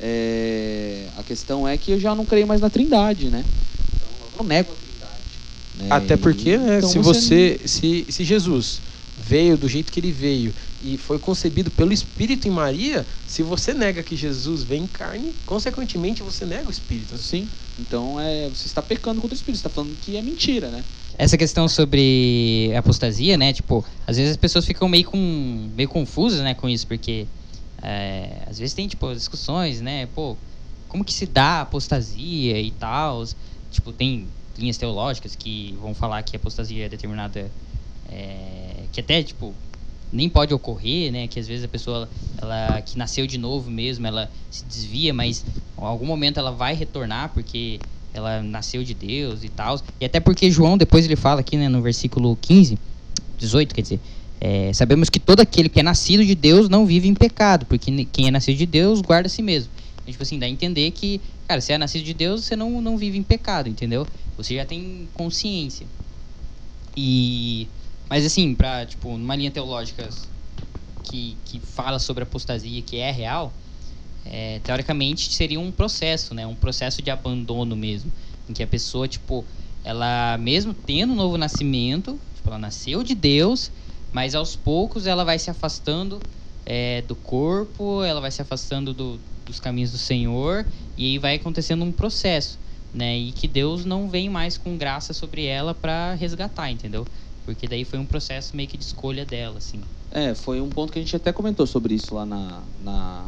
é, a questão é que eu já não creio mais na Trindade, né? Então eu não nego a Trindade. né?
Até porque, né,
Então
se você, se, se Jesus veio do jeito que ele veio e foi concebido pelo Espírito em Maria, se você nega que Jesus vem em carne, consequentemente você nega o Espírito.
Sim. Então é, você está pecando contra o Espírito, você está falando que é mentira, né?
Essa questão sobre apostasia, né? Tipo, às vezes as pessoas ficam meio com meio confusas, né, com isso, porque é, às vezes tem tipo discussões, né? Pô, como que se dá apostasia e tal? Tipo, tem linhas teológicas que vão falar que a apostasia é determinada é, que até tipo nem pode ocorrer, né? Que às vezes a pessoa ela que nasceu de novo mesmo, ela se desvia, mas em algum momento ela vai retornar porque ela nasceu de Deus e tal. E até porque João depois ele fala aqui, né, no versículo 15, 18, quer dizer, é, sabemos que todo aquele que é nascido de Deus não vive em pecado, porque quem é nascido de Deus guarda a si mesmo. Então, tipo assim, dá a entender que, cara, se é nascido de Deus, você não, não vive em pecado, entendeu? Você já tem consciência. E mas assim, pra, tipo, numa linha teológica que, que fala sobre apostasia, que é real, é, teoricamente seria um processo, né? Um processo de abandono mesmo, em que a pessoa, tipo, ela mesmo tendo um novo nascimento, tipo, ela nasceu de Deus, mas aos poucos ela vai se afastando é, do corpo, ela vai se afastando do- dos caminhos do Senhor, e aí vai acontecendo um processo, né? E que Deus não vem mais com graça sobre ela para resgatar, entendeu? Porque daí foi um processo meio que de escolha dela, assim.
É, foi um ponto que a gente até comentou sobre isso lá na, na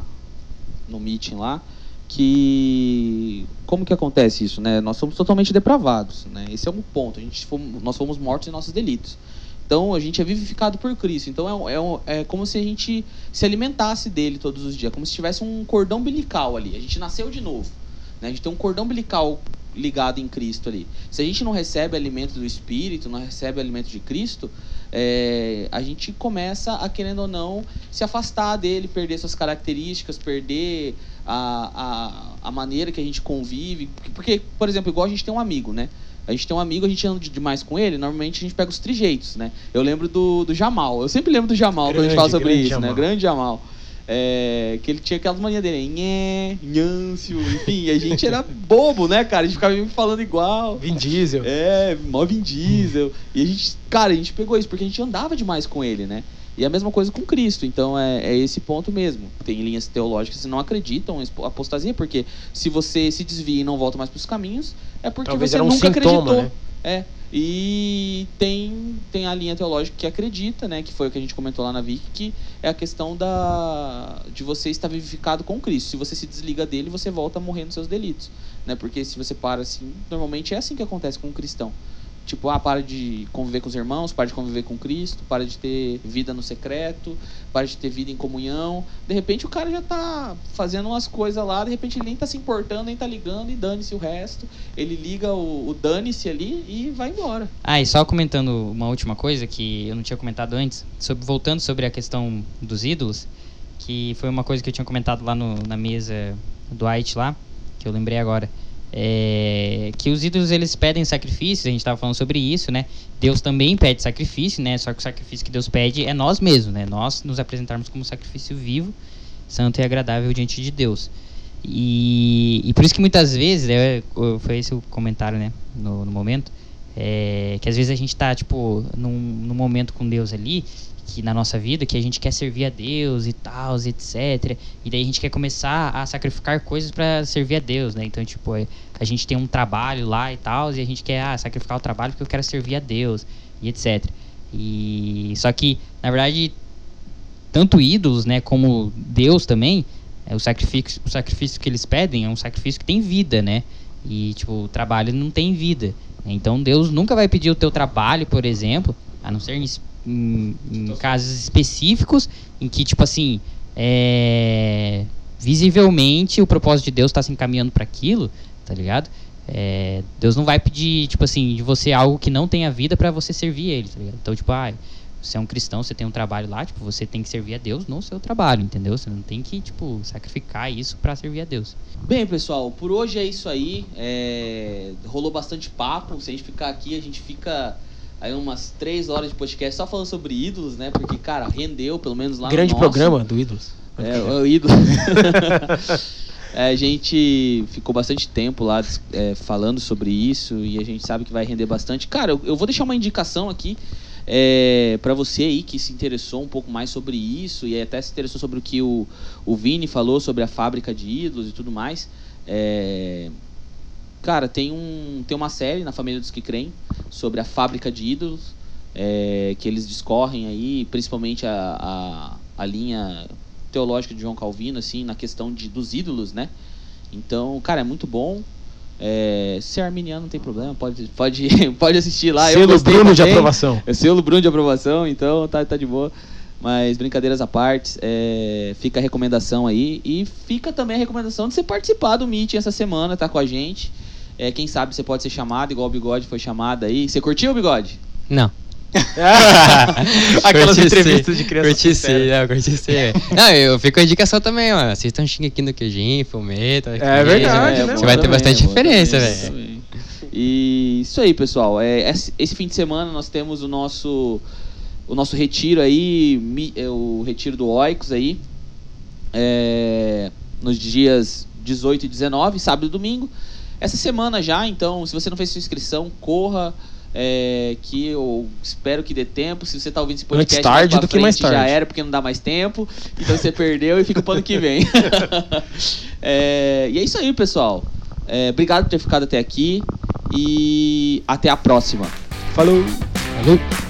no meeting lá, que como que acontece isso, né? Nós somos totalmente depravados, né? Esse é um ponto. A gente fomos, nós fomos mortos em nossos delitos. Então a gente é vivificado por Cristo. Então é, é, é como se a gente se alimentasse dele todos os dias, como se tivesse um cordão umbilical ali. A gente nasceu de novo. Né? A gente tem um cordão umbilical ligado em Cristo ali. Se a gente não recebe alimento do Espírito, não recebe alimento de Cristo, é, a gente começa a, querendo ou não, se afastar dele, perder suas características, perder a, a, a maneira que a gente convive. Porque, por exemplo, igual a gente tem um amigo, né? A gente tem um amigo, a gente anda de- demais com ele, normalmente a gente pega os trejeitos, né? Eu lembro do, do Jamal. Eu sempre lembro do Jamal quando a gente
Grande,
fala sobre
grande
isso,
Jamal.
né? Grande Jamal. É, que ele tinha aquelas manias dele, nhé, nhâncio, enfim, a gente era bobo, né, cara? A gente ficava falando igual.
Vin Diesel.
É, mó Vin Diesel. E a gente, cara, a gente pegou isso porque a gente andava demais com ele, né? E a mesma coisa com Cristo. Então é, é esse ponto mesmo. Tem linhas teológicas que não acreditam em apostasia, porque se você se desvia e não volta mais para os caminhos, é porque
Talvez
você
um
nunca
sintoma,
acreditou.
né?
É. E tem, tem a linha teológica que acredita, né? Que foi o que a gente comentou lá na Vic, que é a questão da de você estar vivificado com Cristo. Se você se desliga dele, você volta a morrer nos seus delitos. Né? Porque se você para assim, normalmente é assim que acontece com um cristão. Tipo, ah, para de conviver com os irmãos, para de conviver com Cristo, para de ter vida no secreto, para de ter vida em comunhão. De repente o cara já tá fazendo umas coisas lá, de repente ele nem tá se importando, nem tá ligando e dane-se o resto. Ele liga o, o dane-se ali e vai embora.
Ah, e só comentando uma última coisa que eu não tinha comentado antes, sobre, voltando sobre a questão dos ídolos, que foi uma coisa que eu tinha comentado lá no, na mesa do White lá, que eu lembrei agora. É, que os ídolos eles pedem sacrifícios, a gente estava falando sobre isso, né? Deus também pede sacrifício, né? Só que o sacrifício que Deus pede é nós mesmos, né? Nós nos apresentarmos como sacrifício vivo, santo e agradável diante de Deus. E, e por isso que muitas vezes, né, foi esse o comentário, né, no, no momento, é, que às vezes a gente está tipo num, num momento com Deus ali que na nossa vida que a gente quer servir a Deus e tal, etc. E daí a gente quer começar a sacrificar coisas para servir a Deus, né? Então, tipo, é, a gente tem um trabalho lá e tal, e a gente quer ah, sacrificar o trabalho porque eu quero servir a Deus e etc. E só que, na verdade, tanto ídolos, né, como Deus também, é, o sacrifício, o sacrifício que eles pedem é um sacrifício que tem vida, né? E tipo, o trabalho não tem vida. Então Deus nunca vai pedir o teu trabalho, por exemplo, a não ser em em, casos específicos em que, tipo assim, é, visivelmente o propósito de Deus está se encaminhando para aquilo, tá ligado? É, Deus não vai pedir, tipo assim, de você algo que não tenha vida para você servir ele, tá ligado? Então, tipo, ah, você é um cristão, você tem um trabalho lá, tipo, você tem que servir a Deus no seu trabalho, entendeu? Você não tem que, tipo, sacrificar isso para servir a Deus.
Bem, pessoal, por hoje é isso aí. É... Rolou bastante papo. Se a gente ficar aqui, a gente fica aí umas três horas de podcast só falando sobre ídolos, né? Porque, cara, rendeu, pelo menos lá
Grande
no nosso.
programa do Ídolos.
É, o ídolo. É, a gente ficou bastante tempo lá é, falando sobre isso e a gente sabe que vai render bastante. Cara, eu, eu vou deixar uma indicação aqui é, para você aí que se interessou um pouco mais sobre isso e até se interessou sobre o que o, o Vini falou sobre a fábrica de ídolos e tudo mais. É, Cara, tem, um, tem uma série na Família dos que Creem sobre a fábrica de ídolos, é, que eles discorrem aí, principalmente a, a, a, linha teológica de João Calvino, assim, na questão de, dos ídolos, né? Então, cara, é muito bom. É, ser arminiano não tem problema, pode, pode, pode assistir lá.
Selo Bruno também. de aprovação.
É selo Bruno de aprovação, então tá, tá de boa. Mas brincadeiras à parte, é, fica a recomendação aí. E fica também a recomendação de você participar do Meeting essa semana, tá com a gente. É, quem sabe você pode ser chamado, igual o Bigode foi chamado aí. Você curtiu o Bigode?
Não.
Aquelas curti entrevistas de criança.
Curti sim, não, curti sim. não, eu fico a indicação também, mano. Assistam Xing aqui no Queijinho, Fomenta.
É verdade,
né?
Você
vai ter bastante referência, velho.
E isso aí, pessoal. É, esse fim de semana nós temos o nosso o nosso retiro aí, é, o retiro do Oicos aí, é, nos dias 18 e 19, sábado e domingo. Essa semana já, então, se você não fez sua inscrição, corra. É, que eu espero que dê tempo. Se você está ouvindo esse podcast
Antes tarde
mais
do que mais tarde.
já era porque não dá mais tempo. Então você perdeu e fica pro ano que vem. é, e é isso aí, pessoal. É, obrigado por ter ficado até aqui e até a próxima.
Falou.
Falou.